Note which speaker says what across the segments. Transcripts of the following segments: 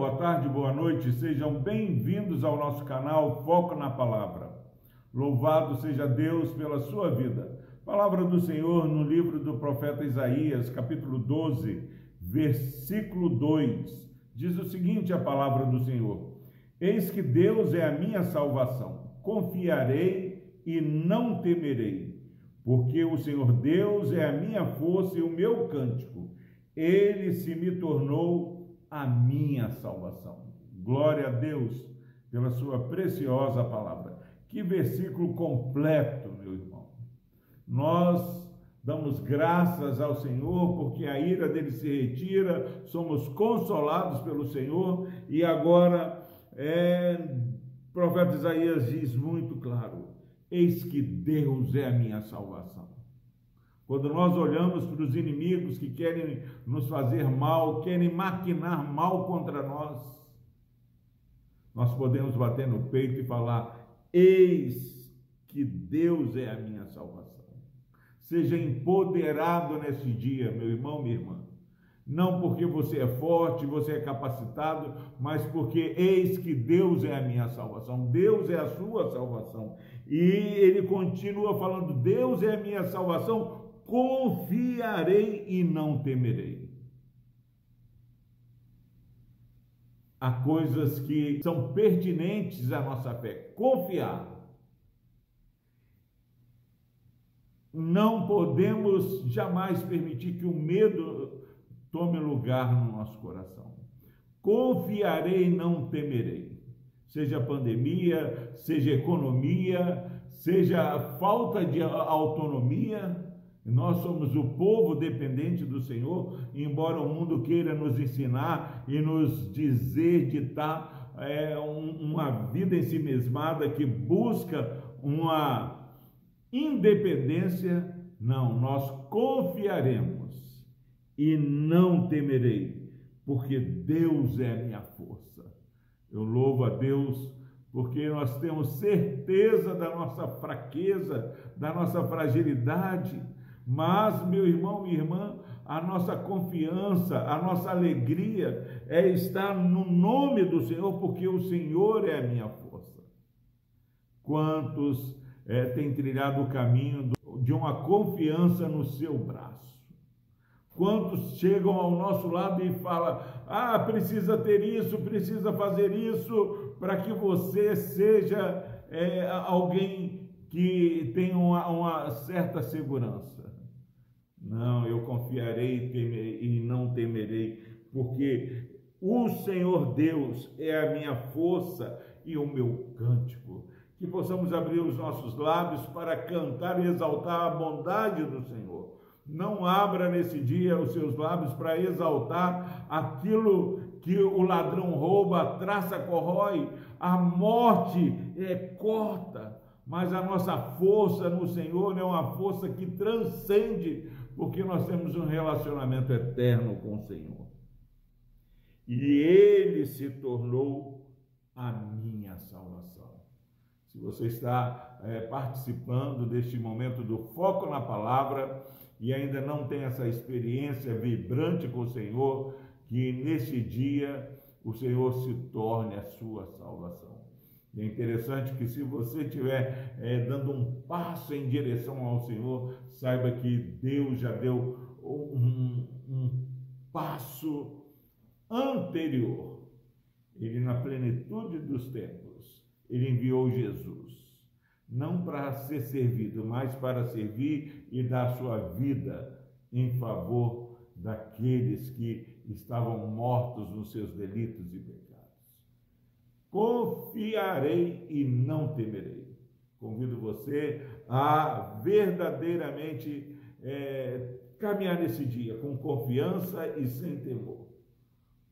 Speaker 1: boa tarde, boa noite, sejam bem-vindos ao nosso canal Foco na Palavra. Louvado seja Deus pela sua vida. Palavra do Senhor no livro do profeta Isaías, capítulo 12, versículo 2. Diz o seguinte: a palavra do Senhor: Eis que Deus é a minha salvação, confiarei e não temerei, porque o Senhor Deus é a minha força e o meu cântico. Ele se me tornou a minha salvação. Glória a Deus pela sua preciosa palavra. Que versículo completo, meu irmão. Nós damos graças ao Senhor porque a ira dele se retira, somos consolados pelo Senhor e agora é, o profeta Isaías diz muito claro: Eis que Deus é a minha salvação. Quando nós olhamos para os inimigos que querem nos fazer mal, querem maquinar mal contra nós, nós podemos bater no peito e falar: Eis que Deus é a minha salvação. Seja empoderado nesse dia, meu irmão, minha irmã. Não porque você é forte, você é capacitado, mas porque eis que Deus é a minha salvação, Deus é a sua salvação. E ele continua falando: Deus é a minha salvação, confiarei e não temerei. Há coisas que são pertinentes à nossa fé. Confiar. Não podemos jamais permitir que o medo tome lugar no nosso coração. Confiarei e não temerei. Seja pandemia, seja economia, seja falta de autonomia, nós somos o povo dependente do Senhor, embora o mundo queira nos ensinar e nos dizer ditar é, um, uma vida em si mesmada que busca uma independência, não, nós confiaremos e não temerei, porque Deus é minha força. Eu louvo a Deus porque nós temos certeza da nossa fraqueza, da nossa fragilidade mas, meu irmão, minha irmã, a nossa confiança, a nossa alegria é estar no nome do Senhor, porque o Senhor é a minha força. Quantos é, têm trilhado o caminho de uma confiança no seu braço? Quantos chegam ao nosso lado e falam: Ah, precisa ter isso, precisa fazer isso, para que você seja é, alguém que tenha uma, uma certa segurança. Não, eu confiarei e não temerei, porque o Senhor Deus é a minha força e o meu cântico. Que possamos abrir os nossos lábios para cantar e exaltar a bondade do Senhor. Não abra nesse dia os seus lábios para exaltar aquilo que o ladrão rouba, a traça corrói, a morte é corta, mas a nossa força no Senhor é uma força que transcende porque nós temos um relacionamento eterno com o Senhor. E Ele se tornou a minha salvação. Se você está é, participando deste momento do foco na palavra e ainda não tem essa experiência vibrante com o Senhor, que nesse dia o Senhor se torne a sua salvação. É interessante que se você estiver é, dando um passo em direção ao Senhor, saiba que Deus já deu um, um passo anterior. Ele, na plenitude dos tempos, ele enviou Jesus, não para ser servido, mas para servir e dar sua vida em favor daqueles que estavam mortos nos seus delitos e pecados confiarei e não temerei. Convido você a verdadeiramente é, caminhar nesse dia com confiança e sem temor,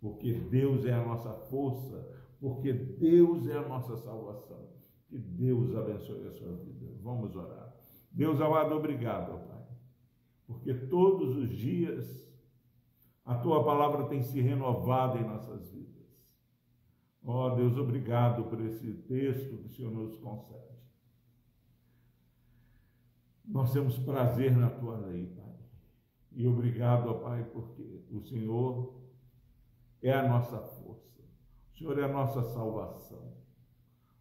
Speaker 1: porque Deus é a nossa força, porque Deus é a nossa salvação. Que Deus abençoe a sua vida. Vamos orar. Deus amado, obrigado, Pai, porque todos os dias a tua palavra tem se renovado em nossas vidas. Ó oh, Deus, obrigado por esse texto que o Senhor nos concede. Nós temos prazer na tua lei, Pai. E obrigado, ó Pai, porque o Senhor é a nossa força. O Senhor é a nossa salvação.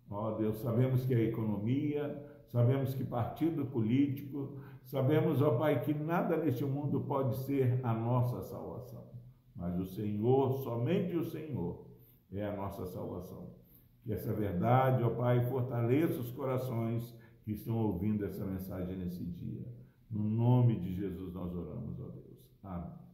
Speaker 1: Ó Deus, sabemos que a economia, sabemos que partido político, sabemos, ó Pai, que nada neste mundo pode ser a nossa salvação. Mas o Senhor, somente o Senhor, é a nossa salvação. Que essa verdade, ó Pai, fortaleça os corações que estão ouvindo essa mensagem nesse dia. No nome de Jesus nós oramos, ó Deus. Amém.